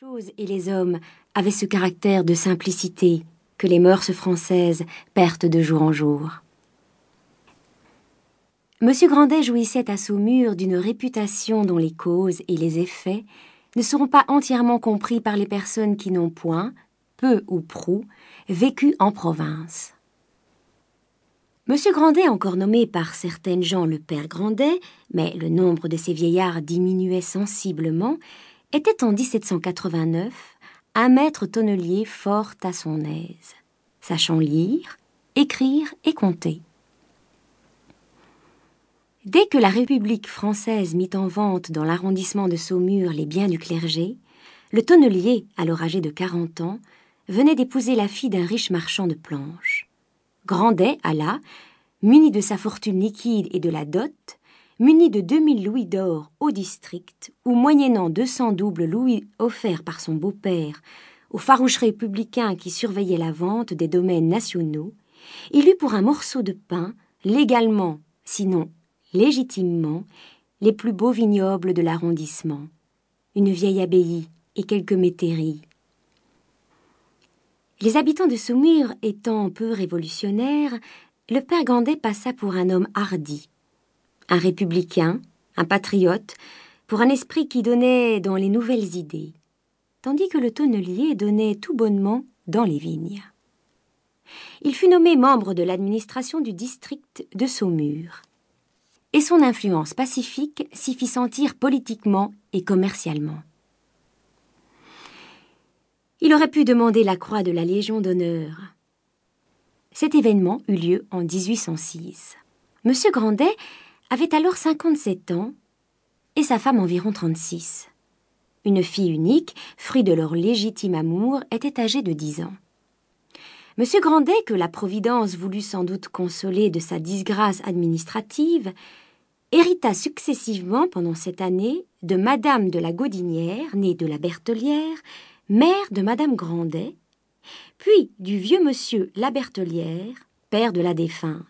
choses et les hommes avaient ce caractère de simplicité que les mœurs françaises perdent de jour en jour. Monsieur Grandet jouissait à Saumur d'une réputation dont les causes et les effets ne seront pas entièrement compris par les personnes qui n'ont point, peu ou prou, vécu en province. Monsieur Grandet, encore nommé par certaines gens le père Grandet, mais le nombre de ces vieillards diminuait sensiblement, était en 1789 un maître tonnelier fort à son aise, sachant lire, écrire et compter. Dès que la République française mit en vente dans l'arrondissement de Saumur les biens du clergé, le tonnelier, alors âgé de quarante ans, venait d'épouser la fille d'un riche marchand de planches. Grandet alla, muni de sa fortune liquide et de la dot, muni de deux mille louis d'or au district, ou moyennant deux cents doubles louis offerts par son beau-père aux farouches républicains qui surveillaient la vente des domaines nationaux, il eut pour un morceau de pain, légalement, sinon légitimement, les plus beaux vignobles de l'arrondissement, une vieille abbaye et quelques métairies. Les habitants de Saumur étant peu révolutionnaires, le père Gandet passa pour un homme hardi, un républicain, un patriote, pour un esprit qui donnait dans les nouvelles idées, tandis que le tonnelier donnait tout bonnement dans les vignes. Il fut nommé membre de l'administration du district de Saumur, et son influence pacifique s'y fit sentir politiquement et commercialement. Il aurait pu demander la croix de la Légion d'honneur. Cet événement eut lieu en 1806. Monsieur Grandet avait alors 57 ans et sa femme environ 36. Une fille unique, fruit de leur légitime amour, était âgée de 10 ans. Monsieur Grandet, que la Providence voulut sans doute consoler de sa disgrâce administrative, hérita successivement pendant cette année de Madame de la Gaudinière, née de la Bertellière, mère de Madame Grandet, puis du vieux monsieur la Bertellière, père de la défunte,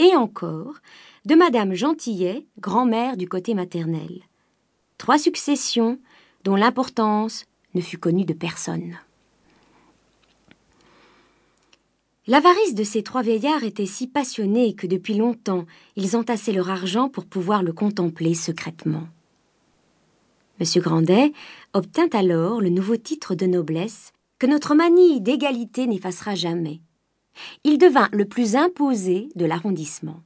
et encore de Madame Gentillet, grand-mère du côté maternel. Trois successions dont l'importance ne fut connue de personne. L'avarice de ces trois vieillards était si passionnée que depuis longtemps ils entassaient leur argent pour pouvoir le contempler secrètement. M. Grandet obtint alors le nouveau titre de noblesse que notre manie d'égalité n'effacera jamais. Il devint le plus imposé de l'arrondissement.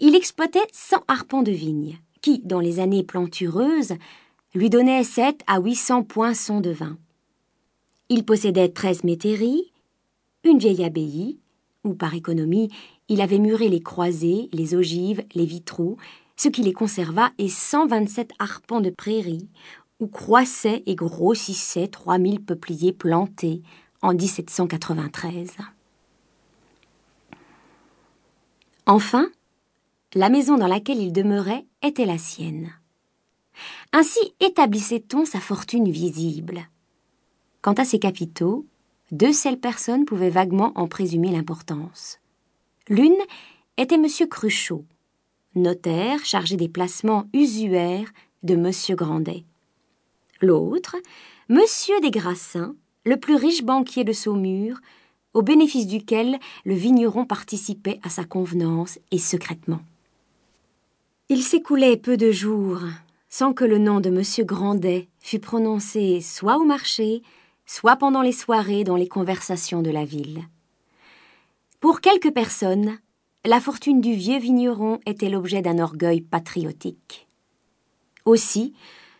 Il exploitait cent arpents de vigne, qui, dans les années plantureuses, lui donnaient sept à huit cents poinçons de vin. Il possédait treize métairies, une vieille abbaye, où par économie il avait muré les croisées, les ogives, les vitraux, ce qui les conserva, et cent vingt-sept arpents de prairies, où croissaient et grossissaient trois mille peupliers plantés en 1793. Enfin, la maison dans laquelle il demeurait était la sienne. Ainsi établissait-on sa fortune visible. Quant à ses capitaux, deux seules personnes pouvaient vaguement en présumer l'importance. L'une était M. Cruchot, notaire chargé des placements usuaires de M. Grandet. L'autre, M. des Grassins, le plus riche banquier de Saumur, au bénéfice duquel le vigneron participait à sa convenance et secrètement. Il s'écoulait peu de jours sans que le nom de M. Grandet fût prononcé soit au marché, soit pendant les soirées dans les conversations de la ville. Pour quelques personnes, la fortune du vieux vigneron était l'objet d'un orgueil patriotique. Aussi,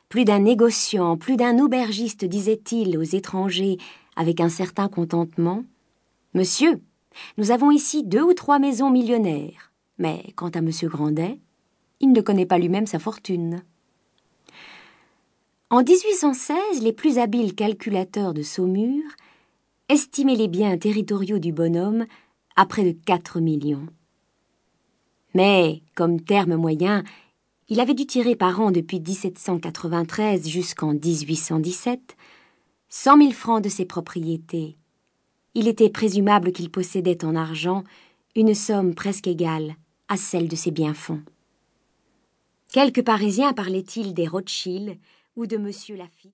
plus d'un négociant, plus d'un aubergiste disait-il aux étrangers avec un certain contentement Monsieur, nous avons ici deux ou trois maisons millionnaires, mais quant à monsieur Grandet, il ne connaît pas lui-même sa fortune. En 1816, les plus habiles calculateurs de Saumur estimaient les biens territoriaux du bonhomme à près de 4 millions. Mais, comme terme moyen, il avait dû tirer par an depuis 1793 jusqu'en 1817 cent mille francs de ses propriétés. Il était présumable qu'il possédait en argent une somme presque égale à celle de ses biens-fonds. Quelques Parisiens parlaient-ils des Rothschild ou de Monsieur Lafitte?